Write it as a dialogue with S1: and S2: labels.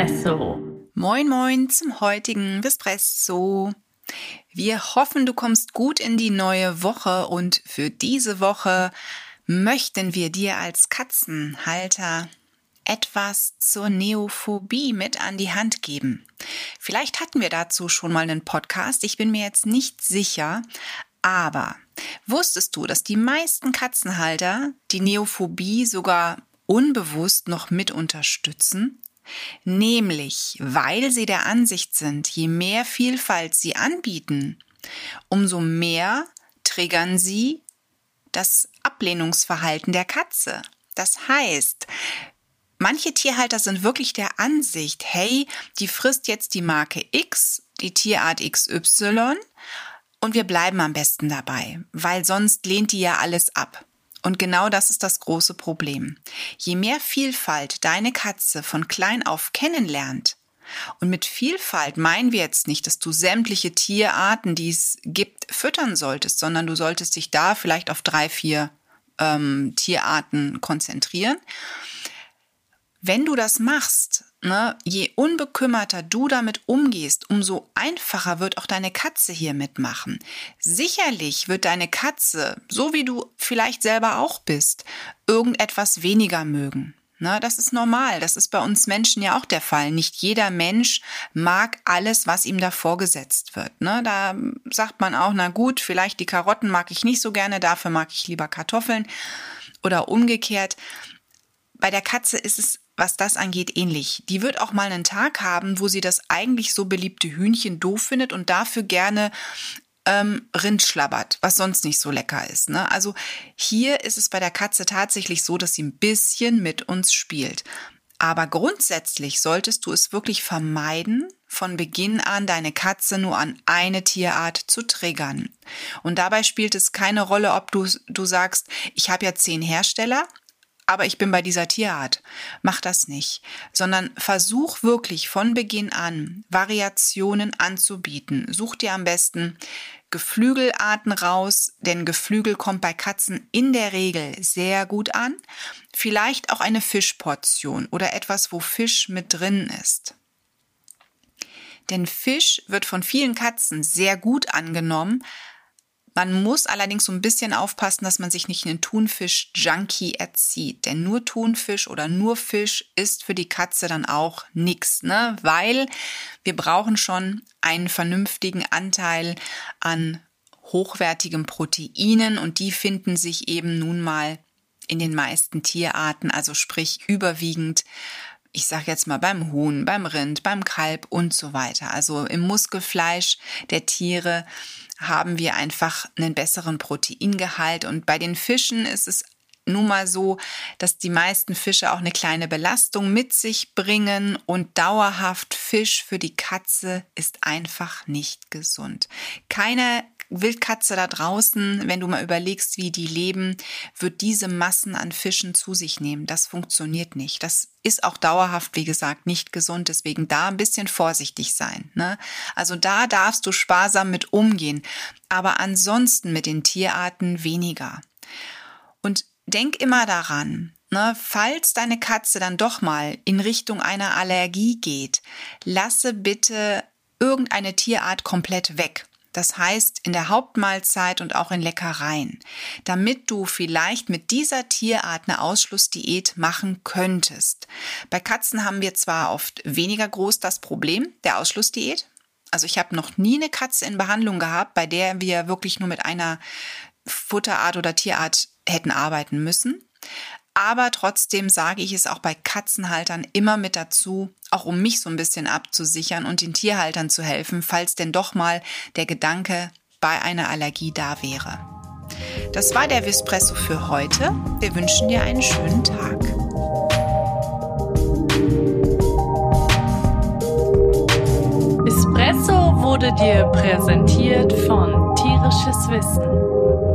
S1: Vespresso.
S2: Moin moin zum heutigen Vespresso. Wir hoffen, du kommst gut in die neue Woche und für diese Woche möchten wir dir als Katzenhalter etwas zur Neophobie mit an die Hand geben. Vielleicht hatten wir dazu schon mal einen Podcast, ich bin mir jetzt nicht sicher, aber wusstest du, dass die meisten Katzenhalter die Neophobie sogar unbewusst noch mit unterstützen? Nämlich, weil sie der Ansicht sind, je mehr Vielfalt sie anbieten, umso mehr triggern sie das Ablehnungsverhalten der Katze. Das heißt, manche Tierhalter sind wirklich der Ansicht, hey, die frisst jetzt die Marke X, die Tierart XY und wir bleiben am besten dabei, weil sonst lehnt die ja alles ab. Und genau das ist das große Problem. Je mehr Vielfalt deine Katze von klein auf kennenlernt, und mit Vielfalt meinen wir jetzt nicht, dass du sämtliche Tierarten, die es gibt, füttern solltest, sondern du solltest dich da vielleicht auf drei, vier ähm, Tierarten konzentrieren. Wenn du das machst, ne, je unbekümmerter du damit umgehst, umso einfacher wird auch deine Katze hier mitmachen. Sicherlich wird deine Katze, so wie du vielleicht selber auch bist, irgendetwas weniger mögen. Ne, das ist normal. Das ist bei uns Menschen ja auch der Fall. Nicht jeder Mensch mag alles, was ihm da vorgesetzt wird. Ne, da sagt man auch, na gut, vielleicht die Karotten mag ich nicht so gerne, dafür mag ich lieber Kartoffeln oder umgekehrt. Bei der Katze ist es was das angeht, ähnlich. Die wird auch mal einen Tag haben, wo sie das eigentlich so beliebte Hühnchen doof findet und dafür gerne ähm, Rind schlabbert, was sonst nicht so lecker ist. Ne? Also hier ist es bei der Katze tatsächlich so, dass sie ein bisschen mit uns spielt. Aber grundsätzlich solltest du es wirklich vermeiden, von Beginn an deine Katze nur an eine Tierart zu triggern. Und dabei spielt es keine Rolle, ob du, du sagst, ich habe ja zehn Hersteller, aber ich bin bei dieser Tierart. Mach das nicht, sondern versuch wirklich von Beginn an Variationen anzubieten. Such dir am besten Geflügelarten raus, denn Geflügel kommt bei Katzen in der Regel sehr gut an. Vielleicht auch eine Fischportion oder etwas, wo Fisch mit drin ist. Denn Fisch wird von vielen Katzen sehr gut angenommen, man muss allerdings so ein bisschen aufpassen, dass man sich nicht einen Thunfisch-Junkie erzieht. Denn nur Thunfisch oder nur Fisch ist für die Katze dann auch nix, ne? Weil wir brauchen schon einen vernünftigen Anteil an hochwertigen Proteinen und die finden sich eben nun mal in den meisten Tierarten, also sprich überwiegend ich sage jetzt mal beim Huhn, beim Rind, beim Kalb und so weiter. Also im Muskelfleisch der Tiere haben wir einfach einen besseren Proteingehalt. Und bei den Fischen ist es nun mal so, dass die meisten Fische auch eine kleine Belastung mit sich bringen und dauerhaft Fisch für die Katze ist einfach nicht gesund. Keine Wildkatze da draußen, wenn du mal überlegst, wie die leben, wird diese Massen an Fischen zu sich nehmen. Das funktioniert nicht. Das ist auch dauerhaft, wie gesagt, nicht gesund. Deswegen da ein bisschen vorsichtig sein. Ne? Also da darfst du sparsam mit umgehen. Aber ansonsten mit den Tierarten weniger. Und denk immer daran, Ne, falls deine Katze dann doch mal in Richtung einer Allergie geht, lasse bitte irgendeine Tierart komplett weg. Das heißt, in der Hauptmahlzeit und auch in Leckereien, damit du vielleicht mit dieser Tierart eine Ausschlussdiät machen könntest. Bei Katzen haben wir zwar oft weniger groß das Problem der Ausschlussdiät. Also ich habe noch nie eine Katze in Behandlung gehabt, bei der wir wirklich nur mit einer Futterart oder Tierart hätten arbeiten müssen. Aber trotzdem sage ich es auch bei Katzenhaltern immer mit dazu, auch um mich so ein bisschen abzusichern und den Tierhaltern zu helfen, falls denn doch mal der Gedanke bei einer Allergie da wäre. Das war der Vispresso für heute. Wir wünschen dir einen schönen Tag.
S1: Espresso wurde dir präsentiert von Tierisches Wissen